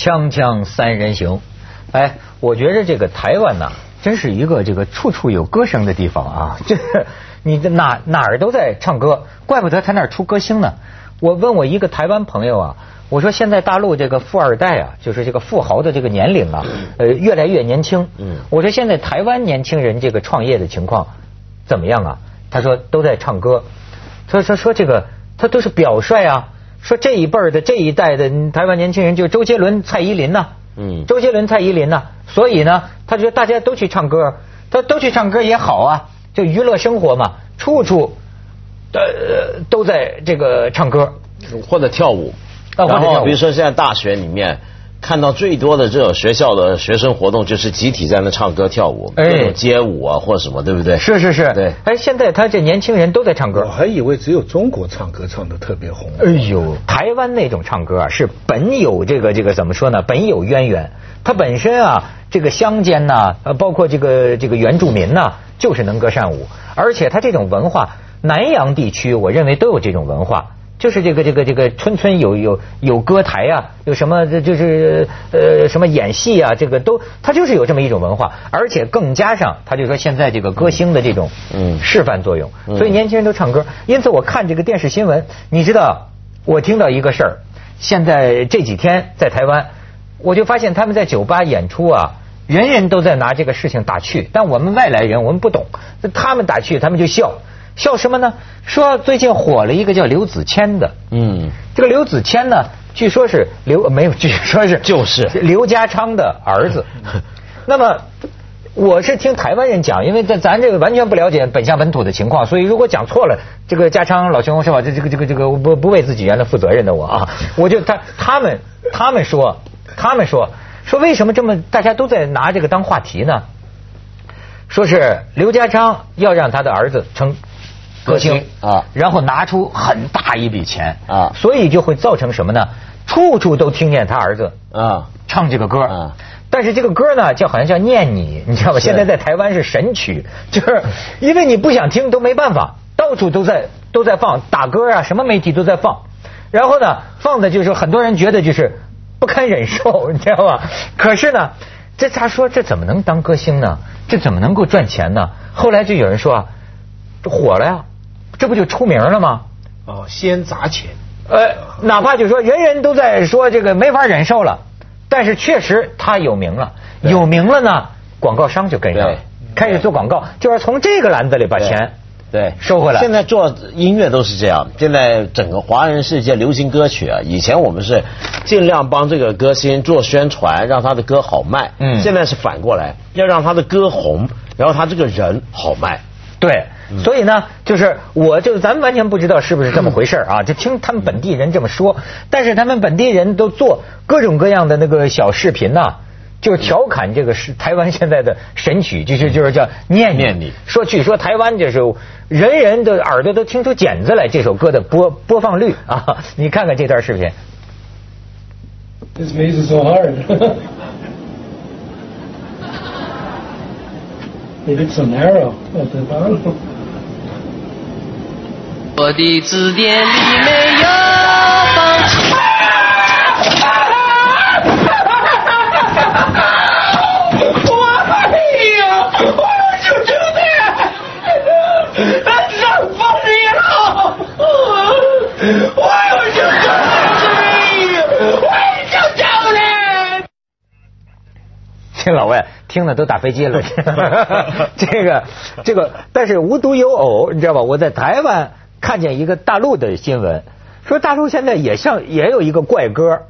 锵锵三人行，哎，我觉得这个台湾呐，真是一个这个处处有歌声的地方啊！这你哪哪儿都在唱歌，怪不得他那儿出歌星呢。我问我一个台湾朋友啊，我说现在大陆这个富二代啊，就是这个富豪的这个年龄啊，呃，越来越年轻。嗯，我说现在台湾年轻人这个创业的情况怎么样啊？他说都在唱歌。他说说这个他都是表率啊。说这一辈儿的这一代的台湾年轻人，就周杰伦、蔡依林呐，嗯，周杰伦、蔡依林呐，所以呢，他觉得大家都去唱歌，他都去唱歌也好啊，就娱乐生活嘛，处处呃都在这个唱歌。或者跳舞，然后比如说现在大学里面。看到最多的这种学校的学生活动，就是集体在那唱歌跳舞，哎，街舞啊或什么，对不对？是是是，对。哎，现在他这年轻人都在唱歌。我还以为只有中国唱歌唱的特别红。哎呦，台湾那种唱歌啊，是本有这个这个怎么说呢？本有渊源。它本身啊，这个乡间呐，呃，包括这个这个原住民呐，就是能歌善舞，而且它这种文化，南洋地区我认为都有这种文化。就是这个这个这个村村有有有歌台啊，有什么就是呃什么演戏啊，这个都他就是有这么一种文化，而且更加上他就说现在这个歌星的这种嗯示范作用，所以年轻人都唱歌。因此我看这个电视新闻，你知道我听到一个事儿，现在这几天在台湾，我就发现他们在酒吧演出啊，人人都在拿这个事情打趣，但我们外来人我们不懂，他们打趣他们就笑。笑什么呢？说最近火了一个叫刘子谦的，嗯，这个刘子谦呢，据说是刘没有，据说是 就是刘家昌的儿子。那么我是听台湾人讲，因为在咱这个完全不了解本乡本土的情况，所以如果讲错了，这个家昌老兄是吧？这这个这个这个不不为自己原来负责任的我啊，我就他他们他们说他们说说为什么这么大家都在拿这个当话题呢？说是刘家昌要让他的儿子成。歌星啊，然后拿出很大一笔钱啊，所以就会造成什么呢？处处都听见他儿子啊唱这个歌啊，但是这个歌呢，叫好像叫念你，你知道吧？现在在台湾是神曲，就是因为你不想听都没办法，到处都在都在放打歌啊，什么媒体都在放，然后呢，放的就是很多人觉得就是不堪忍受，你知道吧？可是呢，这他说这怎么能当歌星呢？这怎么能够赚钱呢？后来就有人说啊，这火了呀。这不就出名了吗？哦，先砸钱。呃，哪怕就说人人都在说这个没法忍受了，但是确实他有名了，有名了呢，广告商就跟上，开始做广告，就是从这个篮子里把钱对收回来。现在做音乐都是这样，现在整个华人世界流行歌曲啊，以前我们是尽量帮这个歌星做宣传，让他的歌好卖。嗯，现在是反过来，要让他的歌红，然后他这个人好卖。对。所以呢，就是我就咱们完全不知道是不是这么回事啊，就听他们本地人这么说。但是他们本地人都做各种各样的那个小视频呐，就是调侃这个是台湾现在的神曲，就是就是叫念念你。说据说台湾就是人人的耳朵都听出茧子来，这首歌的播播放率啊，你看看这段视频。This maze is so hard. It looks so narrow at the bottom. 我的字典里没有放弃。我哎呀，我要救救你！上风里了！我要救救你！我要救救你！这老外听了都打飞机了。这个这个，但是无独有偶，你知道吧？我在台湾。看见一个大陆的新闻，说大陆现在也像也有一个怪歌，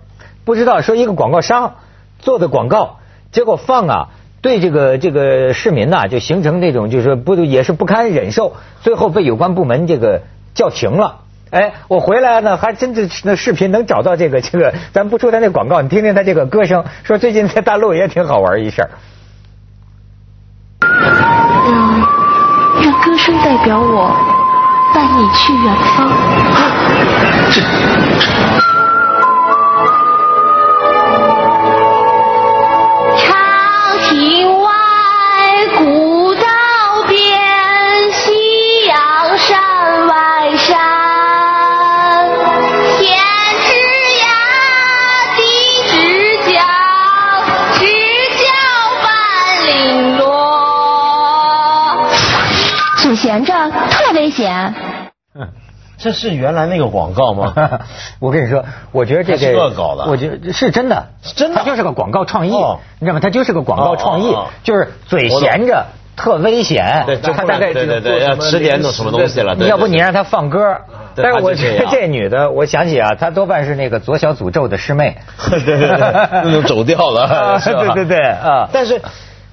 不知道说一个广告商做的广告，结果放啊，对这个这个市民呐，就形成这种就是不也是不堪忍受，最后被有关部门这个叫停了。哎，我回来呢，还真的那视频能找到这个这个，咱不说他那广告，你听听他这个歌声，说最近在大陆也挺好玩一事儿。顺代表我。带你去远方。这闲着特危险。这是原来那个广告吗？我跟你说，我觉得这个恶搞的我觉得是真的，真的它就是个广告创意，哦你知道吗？它就是个广告创意，哦哦哦就是嘴闲着特危险。对，他大概对对对，要吃点种什么东西了。对要不你让他放歌，但是我觉得这女的，我想起啊，她多半是那个左小诅咒的师妹。对对对，那种走调了，对对对啊但是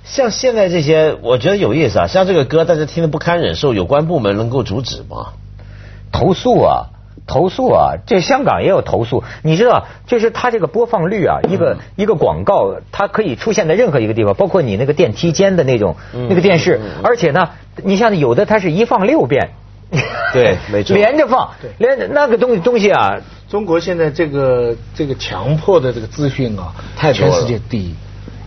像现在这些，我觉得有意思啊。像这个歌，大家听得不堪忍受，有关部门能够阻止吗？投诉啊，投诉啊，这香港也有投诉。你知道，就是它这个播放率啊，一个、嗯一个广告，它可以出现在任何一个地方，包括你那个电梯间的那种、嗯那个电视，而且呢，你像有的它是一放六遍。对 没错连着放，连着那个东西东西啊，中国现在这个这个强迫的这个资讯啊，太多了全世界第一。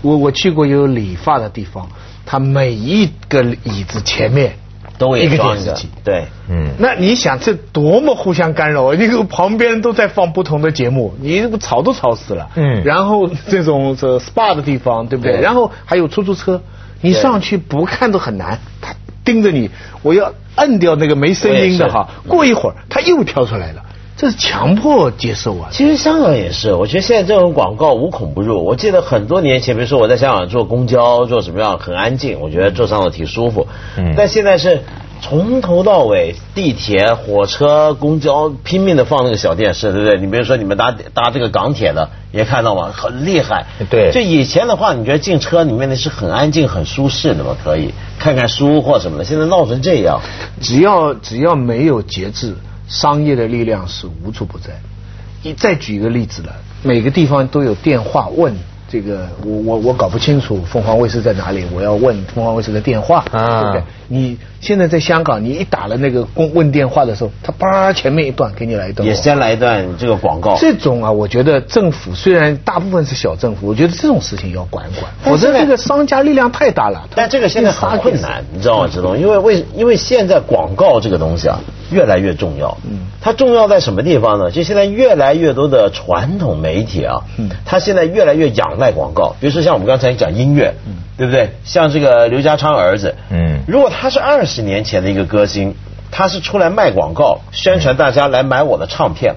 我我去过有理发的地方，它每一个椅子前面都有一个电视机。对，嗯，那你想这多么互相干扰？那个旁边都在放不同的节目，你这不吵都吵死了。嗯然后这种这 SPA 的地方，对不对？对然后还有出租车，你上去不看都很难，他盯着你，我要摁掉那个没声音的哈，过一会儿他又跳出来了，这是强迫接受啊。其实香港也是，我觉得现在这种广告无孔不入。我记得很多年前，比如说我在香港坐公交，坐什么样很安静，我觉得坐上了挺舒服。嗯但现在是从头到尾，地铁、火车、公交拼命的放那个小电视，对不对？你比如说你们搭搭这个港铁的，也看到吗？很厉害。对就以前的话，你觉得进车里面的是很安静、很舒适的嘛？可以看看书或什么的。现在闹成这样，只要只要没有节制，商业的力量是无处不在。你再举一个例子了，每个地方都有电话问这个，我我我搞不清楚凤凰卫视在哪里，我要问凤凰卫视的电话，啊对不对？你现在在香港，你一打了那个公问电话的时候，他叭前面一段给你来一段，也先来一段这个广告。这种啊，我觉得政府虽然大部分是小政府，我觉得这种事情要管管，否则这个商家力量太大了。但这个现在很困难，你知道吗？知道吗？因为为因为现在广告这个东西啊，越来越重要。嗯，它重要在什么地方呢？就现在越来越多的传统媒体啊，嗯，它现在越来越仰赖广告。比如说像我们刚才讲音乐，嗯，对不对？像这个刘家昌儿子，嗯如果他是二十年前的一个歌星，他是出来卖广告，宣传大家来买我的唱片，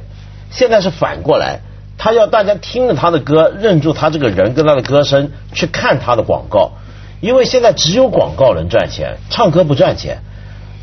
现在是反过来。他要大家听着他的歌，认住他这个人跟他的歌声，去看他的广告。因为现在只有广告能赚钱，唱歌不赚钱。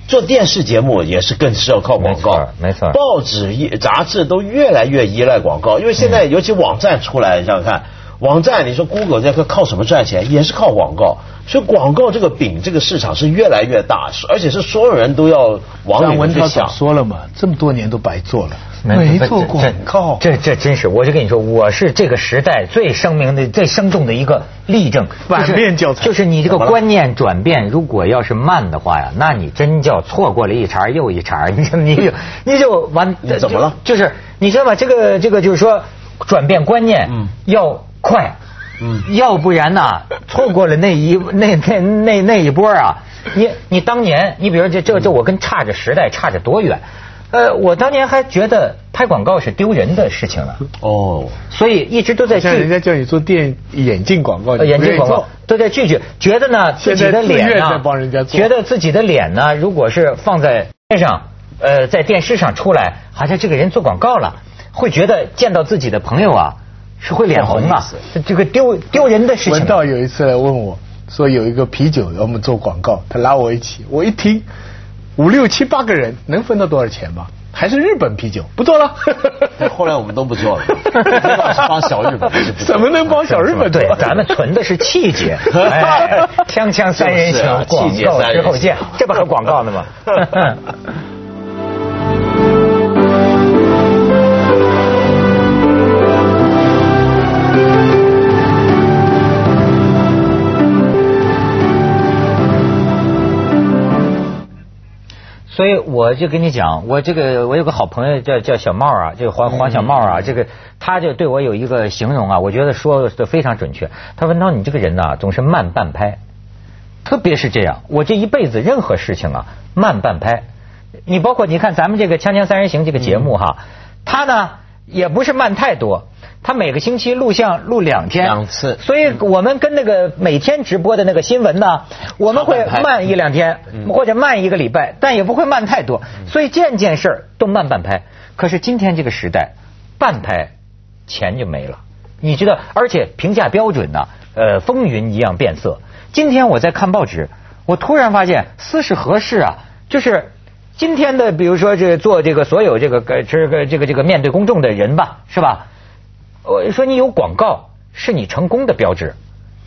做电视节目也是更是要靠广告，没错没错报纸、杂志都越来越依赖广告，因为现在尤其网站出来，你想想看，网站你说 Google 这个靠什么赚钱？也是靠广告。所以广告这个饼，这个市场是越来越大，而且是所有人都要往里想。说了嘛，这么多年都白做了，没做广告。这这真是，我就跟你说，我是这个时代最声明的、最生动的一个例证。反面教材就是你这个观念转变，如果要是慢的话呀，那你真叫错过了一茬又一茬，你就你就你就完。你怎么了就就是你知道吗？这个这个就是说，转变观念嗯要快。嗯要不然呐，错过了那一 那那那那一波啊，你你当年，你比如这这这，我跟差着时代差着多远？呃，我当年还觉得拍广告是丢人的事情了，哦，所以一直都在像人家叫你做电眼镜广告，眼镜广告都在拒绝，觉得呢自己的脸呢觉得自己的脸呢，如果是放在边上，呃，在电视上出来，好像这个人做广告了，会觉得见到自己的朋友啊是会脸红啊不好意思，这这个丢丢人的事情啊。文道有一次来问我说有一个啤酒要我们做广告，他拉我一起，我一听五六七八个人能分到多少钱吗？还是日本啤酒，不做了。后来我们都不做了，帮小日本，怎么能帮小日本？对，咱们存的是气节，哎，锵锵三人行，广气节告三人行之后见，这不还广告呢吗？所以我就跟你讲，我这个我有个好朋友叫叫小茂啊，这个黄黄小茂啊，这个他就对我有一个形容啊，我觉得说的非常准确。他说：“涛，你这个人呐、总是慢半拍，特别是这样，我这一辈子任何事情啊慢半拍。你包括你看咱们这个《锵锵三人行》这个节目哈，他呢也不是慢太多。”他每个星期录像录两天，两次所以我们跟那个每天直播的那个新闻呢，我们会慢一两天，或者慢一个礼拜，但也不会慢太多，所以件件事儿都慢半拍。可是今天这个时代，半拍钱就没了，你知道，而且评价标准呢，呃，风云一样变色。今天我在看报纸，我突然发现斯是何事啊？就是今天的，比如说这做这个所有这个呃这个这个这个面对公众的人吧，是吧？我说你有广告是你成功的标志，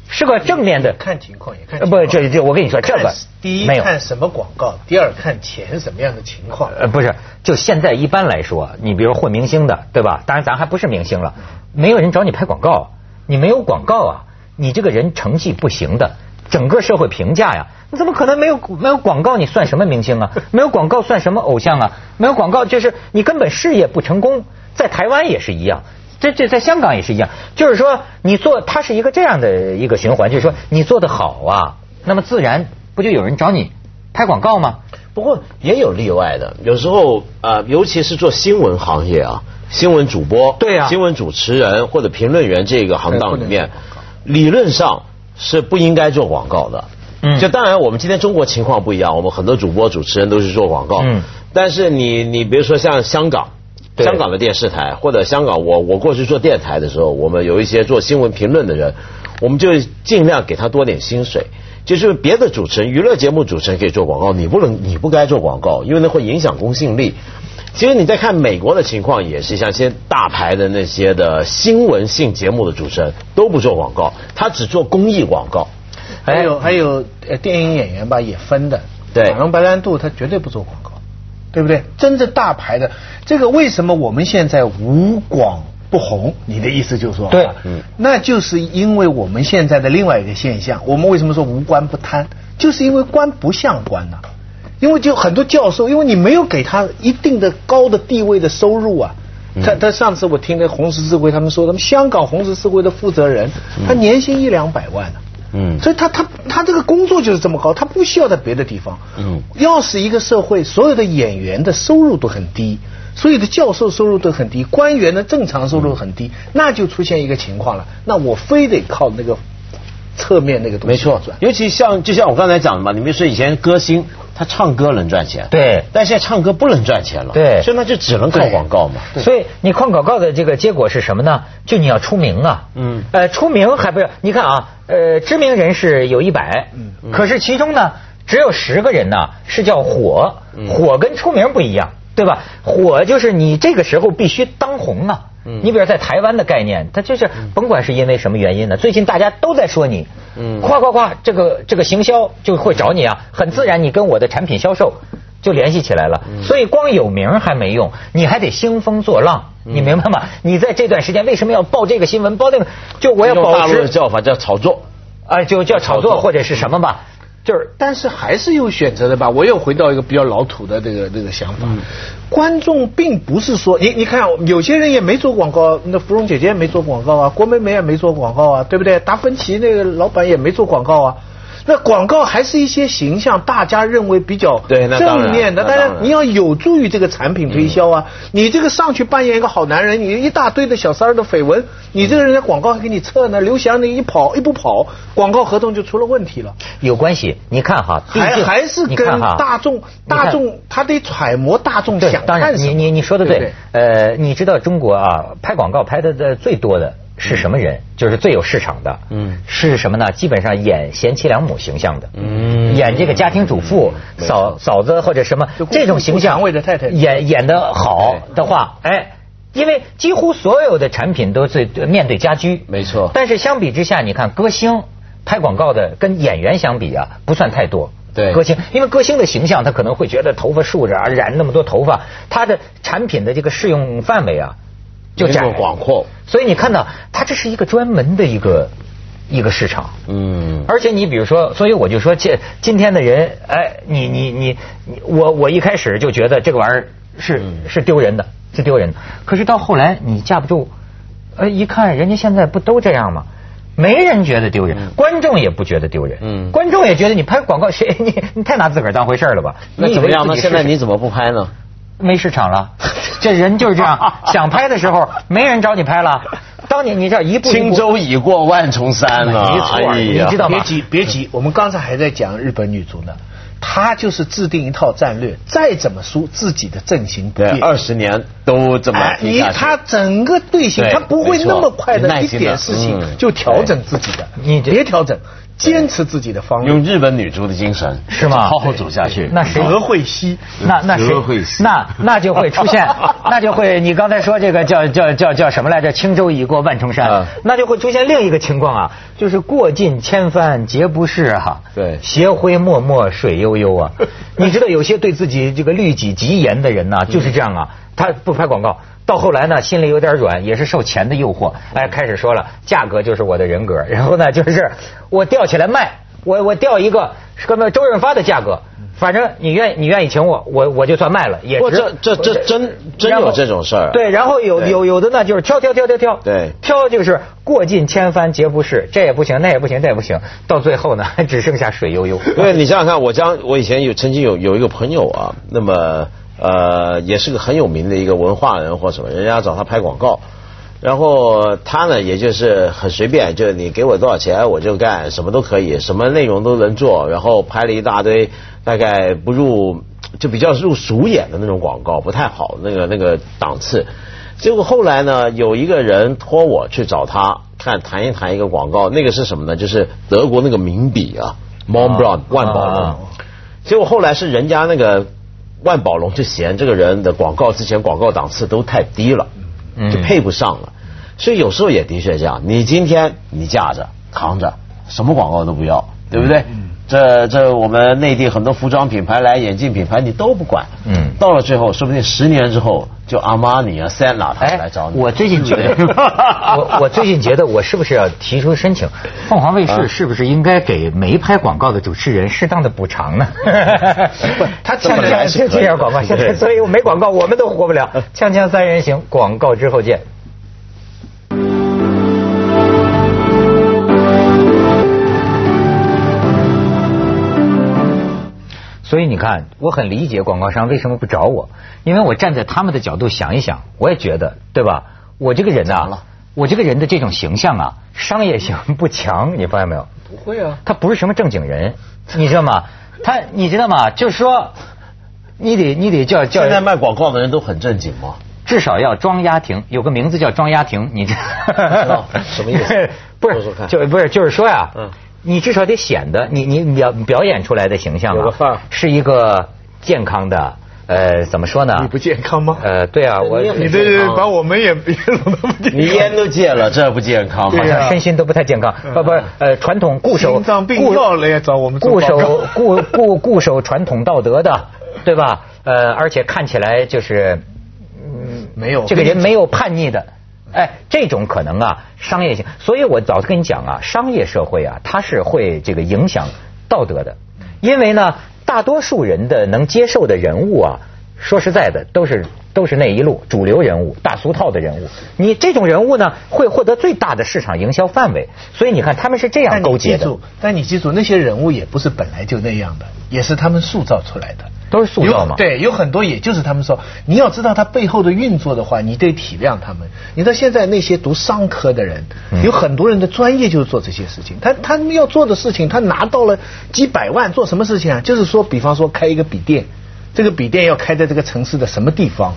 是个正面的。看情况也看。不，这这我跟你说，这个第一没有。看什么广告，第二看钱什么样的情况。呃，不是，就现在一般来说，你比如混明星的，对吧？当然咱还不是明星了，没有人找你拍广告，你没有广告啊，你这个人成绩不行的，整个社会评价呀，你怎么可能没有没有广告？你算什么明星啊？没有广告算什么偶像啊？没有广告就是你根本事业不成功，在台湾也是一样。这这在香港也是一样，就是说你做它是一个这样的一个循环，就是说你做的好啊，那么自然不就有人找你拍广告吗？不过也有例外的，有时候呃，尤其是做新闻行业啊，新闻主播、对啊新闻主持人或者评论员这个行当里面理论上是不应该做广告的。嗯就当然我们今天中国情况不一样，我们很多主播主持人都是做广告。嗯但是你你比如说像香港。对香港的电视台或者香港，我我过去做电台的时候，我们有一些做新闻评论的人，我们就尽量给他多点薪水。就是别的主持人，娱乐节目主持人可以做广告，你不能，你不该做广告，因为那会影响公信力。其实你在看美国的情况也是，像一些大牌的那些的新闻性节目的主持人都不做广告，他只做公益广告。还有还有呃电影演员吧也分的，对马龙白兰度他绝对不做广告，对不对？真正大牌的这个为什么我们现在无广不红？你的意思就是说，对啊那就是因为我们现在的另外一个现象，我们为什么说无官不贪？就是因为官不像官呐、因为就很多教授，因为你没有给他一定的高的地位的收入啊。他他上次我听那红十字会他们说，他们香港红十字会的负责人，他年薪一两百万呢、嗯所以他他他这个工作就是这么高，他不需要在别的地方。嗯要是一个社会所有的演员的收入都很低，所有的教授收入都很低，官员的正常收入很低，那就出现一个情况了。那我非得靠那个侧面那个东西没错，尤其像就像我刚才讲的嘛，你比如说以前歌星他唱歌能赚钱，对但现在唱歌不能赚钱了，对所以那就只能靠广告嘛。所以你靠广告的这个结果是什么呢？就你要出名啊，嗯呃，出名还不是？你看啊，呃，知名人士有一百，嗯可是其中呢，只有十个人呢是叫火，嗯火跟出名不一样，对吧？火就是你这个时候必须当红啊。嗯你比如在台湾的概念，它就是甭管是因为什么原因呢，最近大家都在说你，嗯夸夸夸，这个这个行销就会找你啊，很自然，你跟我的产品销售就联系起来了。嗯所以光有名还没用，你还得兴风作浪，嗯你明白吗？你在这段时间为什么要报这个新闻，报那个？就我要保持大陆的持叫法叫炒作。啊，就叫炒作或者是什么吧，就是但是还是有选择的吧。我又回到一个比较老土的这个这个想法，观众并不是说你你看有些人也没做广告，那芙蓉姐姐也没做广告啊，郭美美也没做广告啊，对不对？达芬奇那个老板也没做广告啊。那广告还是一些形象，大家认为比较正面的，那当然你要有助于这个产品推销啊。你这个上去扮演一个好男人，你一大堆的小三儿的绯闻，你这个人家广告还给你撤呢，刘翔那一跑一不跑，广告合同就出了问题了。有关系。你看哈，毕还竟还是跟你看哈大众大众他得揣摩大众，想当然看什么。你你你说的对呃，你知道中国啊，拍广告拍的的最多的是什么人？就是最有市场的，嗯。是什么呢？基本上演贤妻良母形象的，嗯。演这个家庭主妇、嫂嫂子或者什么这种形象，演演的好的话，哎。因为几乎所有的产品都是面对家居，没错。但是相比之下，你看歌星拍广告的跟演员相比啊，不算太多。对。歌星，因为歌星的形象，他可能会觉得头发竖着啊，染那么多头发，他的产品的这个适用范围啊，就窄广阔。所以你看到，它这是一个专门的一个一个市场。嗯，而且你比如说，所以我就说，这今天的人，哎，你你你你，我我一开始就觉得这个玩意儿是嗯是丢人的，是丢人的。可是到后来你架不住，呃，一看人家现在不都这样吗？没人觉得丢人，观众也不觉得丢人，嗯观众也觉得你拍广告，谁你你太拿自个儿当回事儿了吧？那怎么样呢？现在你怎么不拍呢？没市场了，这人就是这样，想拍的时候没人找你拍了。当年你这一步一步轻舟已过万重山了。没错哎呀你知道吗别急，别急，我们刚才还在讲日本女足呢，她就是制定一套战略，再怎么输，自己的阵型不对，变。二十年都这么哎，你踢下去他整个队形，对他不会那么快的一点事情就调整自己的。你别调整，坚持自己的方用。日本女足的精神，是吗好好走下去。那谁德惠西，那那谁德惠西那那就会出现，那就会你刚才说这个叫叫叫叫什么来着？轻舟已过万重山，嗯那就会出现另一个情况啊，就是过尽千帆皆不是啊，对斜晖脉脉水悠悠啊。你知道有些对自己这个律己极严的人呢、就是这样啊，他不拍广告。到后来呢，心里有点软，也是受钱的诱惑，哎，开始说了，价格就是我的人格，然后呢，就是我吊起来卖，我我吊一个是跟周润发的价格，反正你愿你愿意请我，我我就算卖了，也值。这这这真真有这种事儿对，然后有有有的呢，就是挑挑挑挑挑，对挑就是过尽千帆皆不是，这也不行，那也不行，那也不行，到最后呢，只剩下水悠悠。对，你想想看，我将我以前有曾经有有一个朋友啊，那么呃也是个很有名的一个文化人或什么，人家找他拍广告，然后他呢也就是很随便，就是你给我多少钱我就干，什么都可以，什么内容都能做，然后拍了一大堆，大概不入就比较入俗眼的那种广告，不太好那个那个档次。结果后来呢，有一个人托我去找他看谈一谈一个广告，那个是什么呢？就是德国那个名笔啊，Mont Blanc 万宝龙。啊结果后来是人家那个万宝龙就嫌这个人的广告之前广告档次都太低了，嗯就配不上了。所以有时候也的确这样，你今天你架着扛着，什么广告都不要，对不对？嗯这这我们内地很多服装品牌来眼镜品牌你都不管，嗯到了最后说不定十年之后就阿玛尼啊、塞纳他们来找你。我最近觉得，我我最近觉得，我是不是要提出申请？凤凰卫视啊是不是应该给没拍广告的主持人适当的补偿呢？不，他锵本来锵是可以这样广告，现在所以没广告我们都活不了。锵锵三人行，广告之后见。所以你看，我很理解广告商为什么不找我，因为我站在他们的角度想一想，我也觉得，对吧？我这个人呐、我这个人的这种形象啊，商业性不强，你发现没有？不会啊。他不是什么正经人，你知道吗？他你知道吗？就是说，你得你得叫叫现在卖广告的人都很正经吗？至少要装丫婷，有个名字叫装丫婷，你知道什么意思 不是说说看就不是就是说呀，嗯你至少得显得你你表表演出来的形象啊是一个健康的，呃，怎么说呢？你不健康吗？呃，对啊，我你这把我们也 你烟都戒了，这不健康吗？好对呀像身心都不太健康，不不，呃，传统固守心脏病固药了也找我们固守固固固守传统道德的，对吧？呃，而且看起来就是，嗯，没有这个人没有叛逆的。哎，这种可能啊，商业性，所以我早就跟你讲啊，商业社会啊，它是会这个影响道德的，因为呢，大多数人的能接受的人物啊，说实在的，都是都是那一路主流人物、大俗套的人物。你这种人物呢，会获得最大的市场营销范围，所以你看他们是这样但勾结的你记住，，但你记住，那些人物也不是本来就那样的，也是他们塑造出来的。都是塑造嘛对，有很多也就是他们说，你要知道他背后的运作的话，你得体谅他们。你知道现在那些读商科的人，嗯有很多人的专业就是做这些事情。他他们要做的事情，他拿到了几百万，做什么事情啊？就是说，比方说开一个笔店，这个笔店要开在这个城市的什么地方？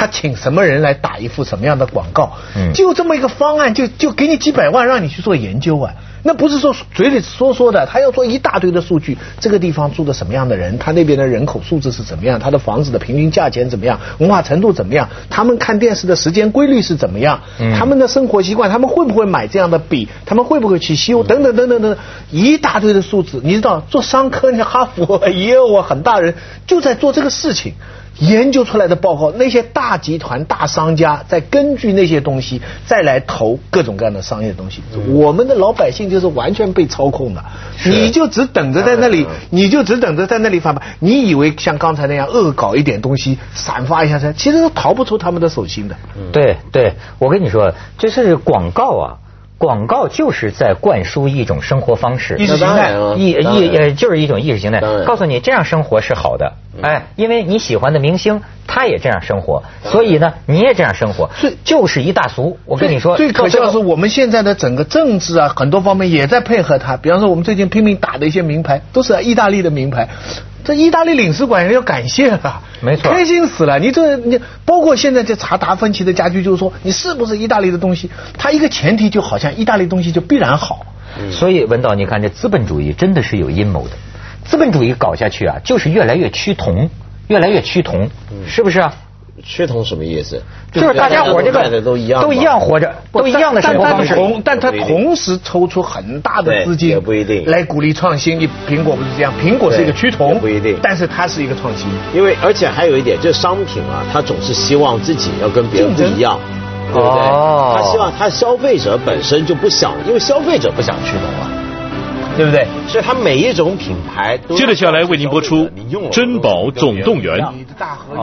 他请什么人来打一副什么样的广告？嗯就这么一个方案，就就给你几百万让你去做研究啊。那不是说嘴里说说的，他要做一大堆的数据。这个地方住的什么样的人，他那边的人口素质是怎么样，他的房子的平均价钱怎么样，文化程度怎么样，他们看电视的时间规律是怎么样，嗯他们的生活习惯，他们会不会买这样的笔，他们会不会去修，等等等等等等，一大堆的数字。你知道，做商科，你哈佛也有啊，很大人就在做这个事情。研究出来的报告，那些大集团、大商家在根据那些东西再来投各种各样的商业东西。我们的老百姓就是完全被操控的，你就只等着在那里，你就只等着在那里发牌。你以为像刚才那样恶搞一点东西，散发一下噻，其实都逃不出他们的手心的。对对，我跟你说，这是广告啊。广告就是在灌输一种生活方式，意识形态意意呃就是一种意识形态，告诉你这样生活是好的，哎，因为你喜欢的明星他也这样生活，所以呢，你也这样生活，就是一大俗。我跟你说，最可笑的是我们现在的整个政治啊，很多方面也在配合他。比方说，我们最近拼命打的一些名牌，都是意大利的名牌。这意大利领事馆人要感谢了，没错，开心死了。你这你包括现在在查达芬奇的家具，就是说你是不是意大利的东西？它一个前提就好像意大利东西就必然好。所以文道，你看这资本主义真的是有阴谋的。资本主义搞下去啊，就是越来越趋同，越来越趋同，是不是啊？趋同什么意思？就是大家伙这个都一样，都一样活着，都一样的生活方式。但他同时抽出很大的资金，也不一定来鼓励创新。你苹果不是这样？苹果是一个趋同，不一定。但是它是一个创新，因为而且还有一点，就是商品啊，它总是希望自己要跟别人不一样，对不对？他希望他消费者本身就不想，因为消费者不想趋同啊。对不对？所以它每一种品牌。接着下来为您播出《珍宝总动员》。你的大合约。